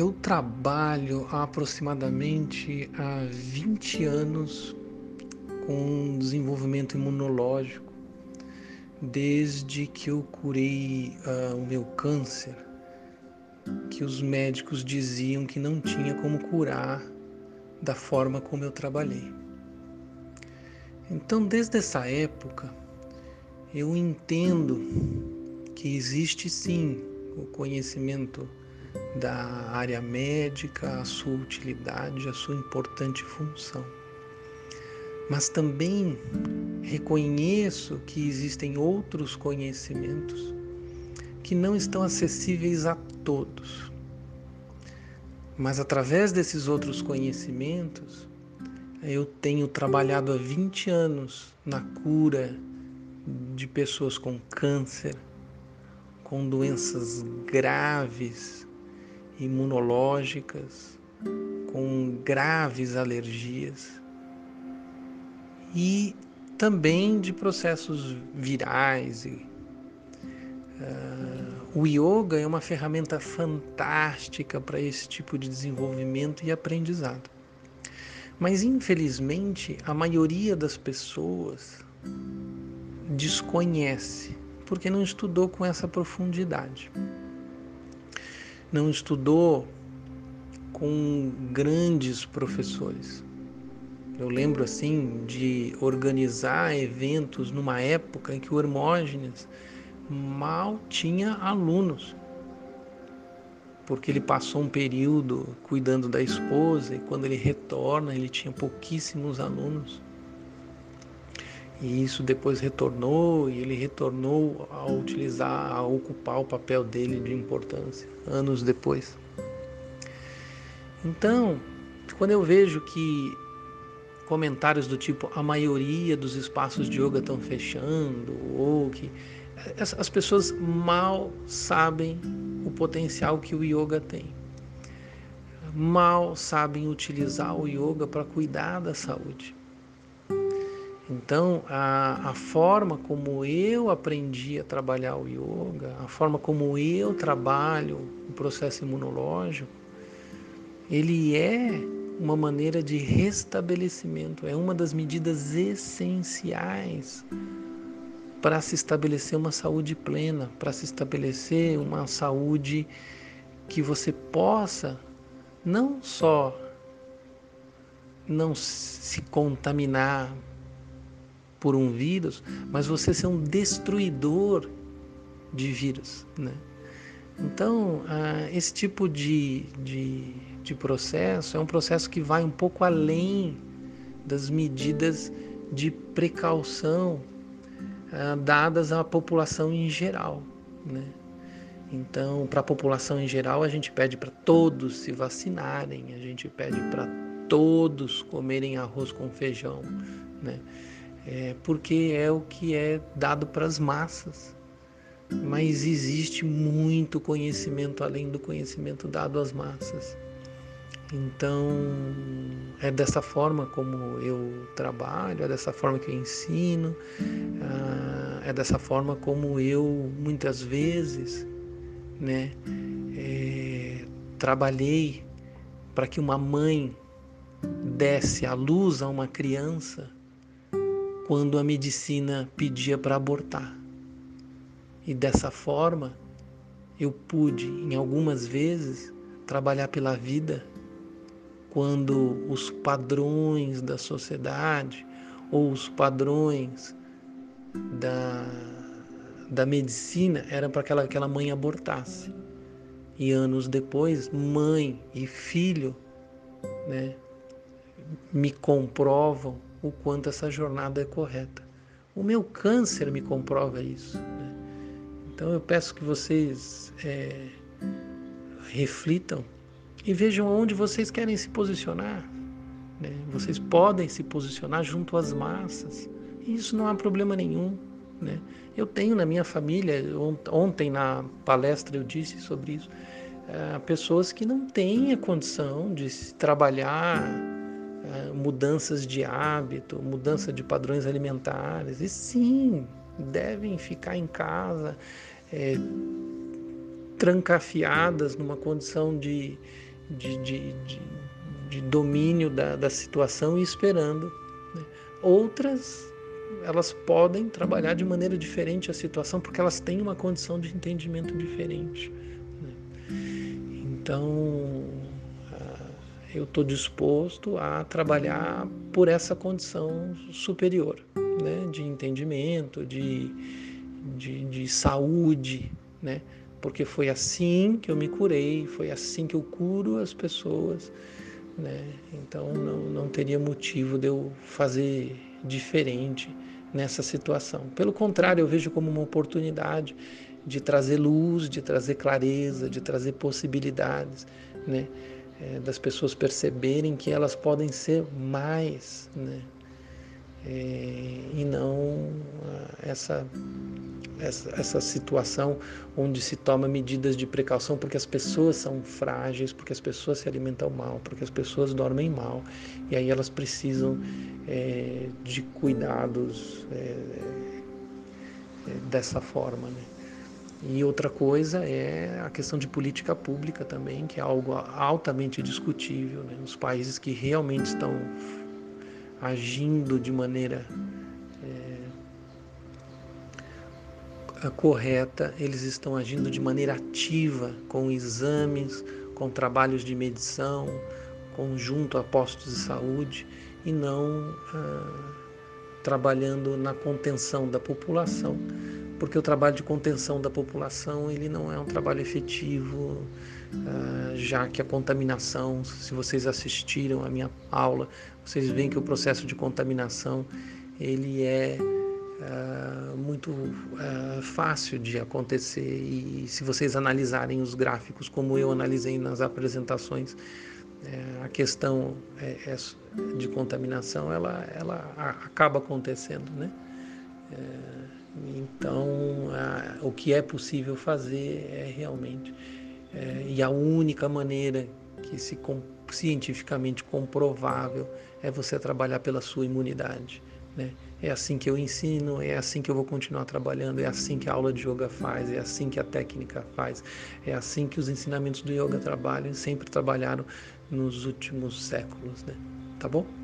Eu trabalho há aproximadamente há 20 anos com desenvolvimento imunológico, desde que eu curei uh, o meu câncer, que os médicos diziam que não tinha como curar da forma como eu trabalhei. Então, desde essa época, eu entendo que existe sim o conhecimento da área médica, a sua utilidade, a sua importante função. Mas também reconheço que existem outros conhecimentos que não estão acessíveis a todos. Mas através desses outros conhecimentos, eu tenho trabalhado há 20 anos na cura de pessoas com câncer, com doenças graves imunológicas, com graves alergias e também de processos virais. Uh, o yoga é uma ferramenta fantástica para esse tipo de desenvolvimento e aprendizado. Mas infelizmente a maioria das pessoas desconhece porque não estudou com essa profundidade não estudou com grandes professores. Eu lembro assim de organizar eventos numa época em que o Hermógenes mal tinha alunos, porque ele passou um período cuidando da esposa e quando ele retorna ele tinha pouquíssimos alunos. E isso depois retornou e ele retornou a utilizar, a ocupar o papel dele de importância anos depois. Então, quando eu vejo que comentários do tipo a maioria dos espaços de yoga estão fechando ou que as pessoas mal sabem o potencial que o yoga tem. Mal sabem utilizar o yoga para cuidar da saúde. Então, a, a forma como eu aprendi a trabalhar o yoga, a forma como eu trabalho o processo imunológico, ele é uma maneira de restabelecimento, é uma das medidas essenciais para se estabelecer uma saúde plena, para se estabelecer uma saúde que você possa não só não se contaminar por um vírus, mas você ser um destruidor de vírus. Né? Então, esse tipo de, de, de processo é um processo que vai um pouco além das medidas de precaução dadas à população em geral. Né? Então, para a população em geral, a gente pede para todos se vacinarem, a gente pede para todos comerem arroz com feijão, né? É, porque é o que é dado para as massas. Mas existe muito conhecimento além do conhecimento dado às massas. Então, é dessa forma como eu trabalho, é dessa forma que eu ensino, ah, é dessa forma como eu muitas vezes né, é, trabalhei para que uma mãe desse a luz a uma criança quando a medicina pedia para abortar. E dessa forma, eu pude, em algumas vezes, trabalhar pela vida quando os padrões da sociedade ou os padrões da, da medicina eram para que aquela, aquela mãe abortasse. E anos depois, mãe e filho né, me comprovam o quanto essa jornada é correta. O meu câncer me comprova isso. Né? Então eu peço que vocês é, reflitam e vejam onde vocês querem se posicionar. Né? Vocês podem se posicionar junto às massas. E isso não há problema nenhum. Né? Eu tenho na minha família, ontem na palestra eu disse sobre isso, é, pessoas que não têm a condição de trabalhar mudanças de hábito, mudança de padrões alimentares. E sim, devem ficar em casa, é, trancafiadas numa condição de, de, de, de, de domínio da, da situação e esperando. Né? Outras, elas podem trabalhar de maneira diferente a situação porque elas têm uma condição de entendimento diferente. Né? Então, eu estou disposto a trabalhar por essa condição superior, né? de entendimento, de, de, de saúde, né? porque foi assim que eu me curei, foi assim que eu curo as pessoas, né? Então não, não teria motivo de eu fazer diferente nessa situação. Pelo contrário, eu vejo como uma oportunidade de trazer luz, de trazer clareza, de trazer possibilidades, né? É, das pessoas perceberem que elas podem ser mais, né? É, e não ah, essa essa, essa situação onde se toma medidas de precaução porque as pessoas são frágeis, porque as pessoas se alimentam mal, porque as pessoas dormem mal e aí elas precisam é, de cuidados é, é, dessa forma. Né? E outra coisa é a questão de política pública também, que é algo altamente discutível. Né? Os países que realmente estão agindo de maneira correta, eles estão agindo de maneira ativa, com exames, com trabalhos de medição, conjunto a postos de saúde e não ah, trabalhando na contenção da população, porque o trabalho de contenção da população ele não é um trabalho efetivo, ah, já que a contaminação, se vocês assistiram à minha aula, vocês veem que o processo de contaminação ele é uh, muito uh, fácil de acontecer e se vocês analisarem os gráficos como eu analisei nas apresentações, uh, a questão é, é de contaminação ela, ela acaba acontecendo, né? Então, o que é possível fazer é realmente e a única maneira que se cientificamente comprovável é você trabalhar pela sua imunidade, né? É assim que eu ensino, é assim que eu vou continuar trabalhando, é assim que a aula de yoga faz, é assim que a técnica faz, é assim que os ensinamentos do yoga trabalham, sempre trabalharam nos últimos séculos, né? Tá bom?